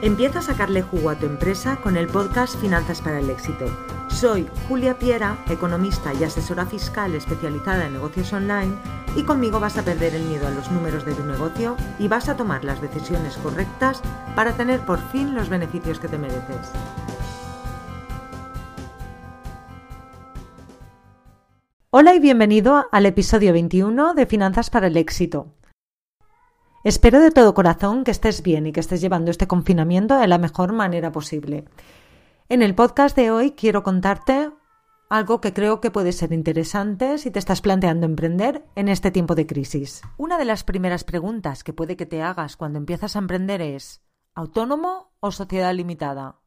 Empieza a sacarle jugo a tu empresa con el podcast Finanzas para el Éxito. Soy Julia Piera, economista y asesora fiscal especializada en negocios online y conmigo vas a perder el miedo a los números de tu negocio y vas a tomar las decisiones correctas para tener por fin los beneficios que te mereces. Hola y bienvenido al episodio 21 de Finanzas para el Éxito. Espero de todo corazón que estés bien y que estés llevando este confinamiento de la mejor manera posible. En el podcast de hoy quiero contarte algo que creo que puede ser interesante si te estás planteando emprender en este tiempo de crisis. Una de las primeras preguntas que puede que te hagas cuando empiezas a emprender es ¿autónomo o sociedad limitada?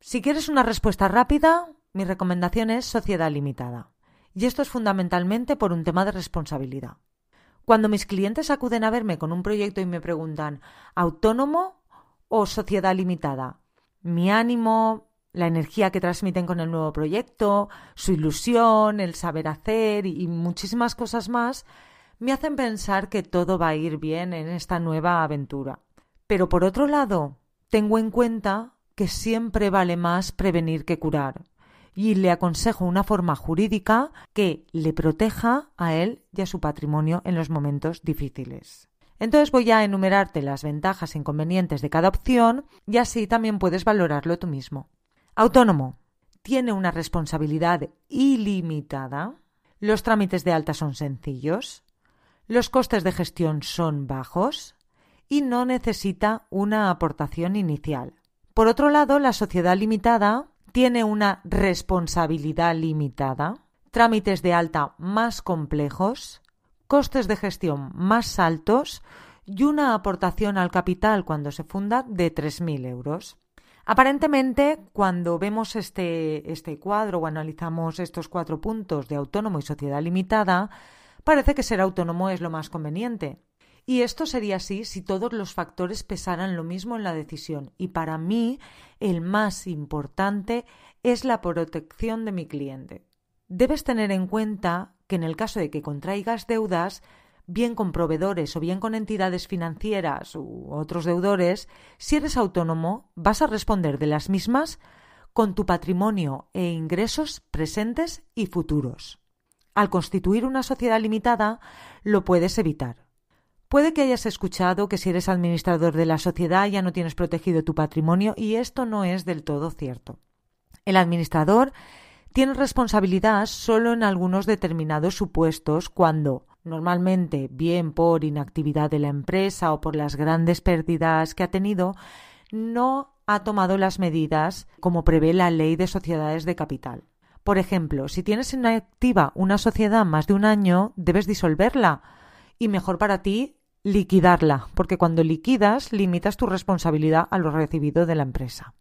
Si quieres una respuesta rápida, mi recomendación es sociedad limitada. Y esto es fundamentalmente por un tema de responsabilidad. Cuando mis clientes acuden a verme con un proyecto y me preguntan ¿autónomo o sociedad limitada? Mi ánimo, la energía que transmiten con el nuevo proyecto, su ilusión, el saber hacer y muchísimas cosas más me hacen pensar que todo va a ir bien en esta nueva aventura. Pero por otro lado, tengo en cuenta que siempre vale más prevenir que curar y le aconsejo una forma jurídica que le proteja a él y a su patrimonio en los momentos difíciles. Entonces voy a enumerarte las ventajas e inconvenientes de cada opción y así también puedes valorarlo tú mismo. Autónomo. Tiene una responsabilidad ilimitada. Los trámites de alta son sencillos. Los costes de gestión son bajos y no necesita una aportación inicial. Por otro lado, la sociedad limitada tiene una responsabilidad limitada, trámites de alta más complejos, costes de gestión más altos y una aportación al capital cuando se funda de 3.000 euros. Aparentemente, cuando vemos este, este cuadro o analizamos estos cuatro puntos de autónomo y sociedad limitada, parece que ser autónomo es lo más conveniente. Y esto sería así si todos los factores pesaran lo mismo en la decisión. Y para mí, el más importante es la protección de mi cliente. Debes tener en cuenta que en el caso de que contraigas deudas, bien con proveedores o bien con entidades financieras u otros deudores, si eres autónomo, vas a responder de las mismas con tu patrimonio e ingresos presentes y futuros. Al constituir una sociedad limitada, lo puedes evitar. Puede que hayas escuchado que si eres administrador de la sociedad ya no tienes protegido tu patrimonio y esto no es del todo cierto. El administrador tiene responsabilidad solo en algunos determinados supuestos cuando, normalmente bien por inactividad de la empresa o por las grandes pérdidas que ha tenido, no ha tomado las medidas como prevé la ley de sociedades de capital. Por ejemplo, si tienes inactiva una sociedad más de un año, debes disolverla y mejor para ti liquidarla, porque cuando liquidas limitas tu responsabilidad a lo recibido de la empresa.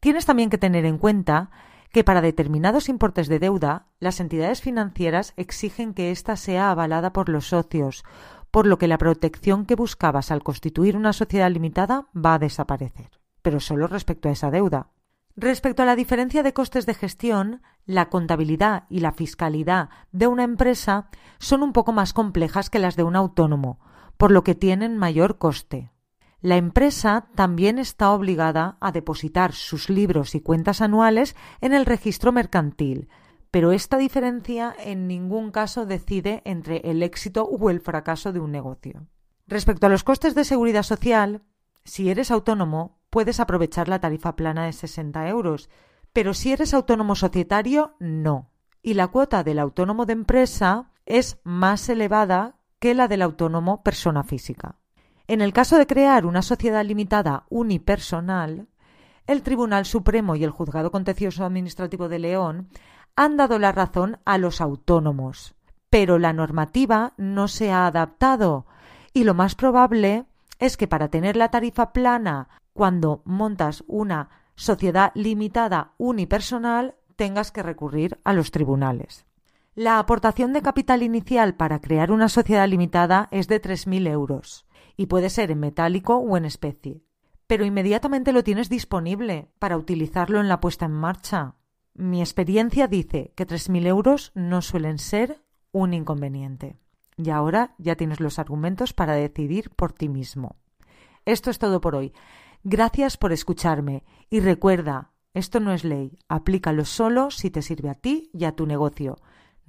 Tienes también que tener en cuenta que para determinados importes de deuda, las entidades financieras exigen que ésta sea avalada por los socios, por lo que la protección que buscabas al constituir una sociedad limitada va a desaparecer, pero solo respecto a esa deuda. Respecto a la diferencia de costes de gestión, la contabilidad y la fiscalidad de una empresa son un poco más complejas que las de un autónomo, por lo que tienen mayor coste. La empresa también está obligada a depositar sus libros y cuentas anuales en el registro mercantil, pero esta diferencia en ningún caso decide entre el éxito o el fracaso de un negocio. Respecto a los costes de seguridad social, si eres autónomo, puedes aprovechar la tarifa plana de 60 euros, pero si eres autónomo societario, no. Y la cuota del autónomo de empresa es más elevada que la del autónomo persona física. En el caso de crear una sociedad limitada unipersonal, el Tribunal Supremo y el Juzgado Contencioso Administrativo de León han dado la razón a los autónomos, pero la normativa no se ha adaptado y lo más probable es que para tener la tarifa plana cuando montas una sociedad limitada unipersonal tengas que recurrir a los tribunales. La aportación de capital inicial para crear una sociedad limitada es de 3.000 euros y puede ser en metálico o en especie. Pero inmediatamente lo tienes disponible para utilizarlo en la puesta en marcha. Mi experiencia dice que 3.000 euros no suelen ser un inconveniente. Y ahora ya tienes los argumentos para decidir por ti mismo. Esto es todo por hoy. Gracias por escucharme y recuerda, esto no es ley, aplícalo solo si te sirve a ti y a tu negocio.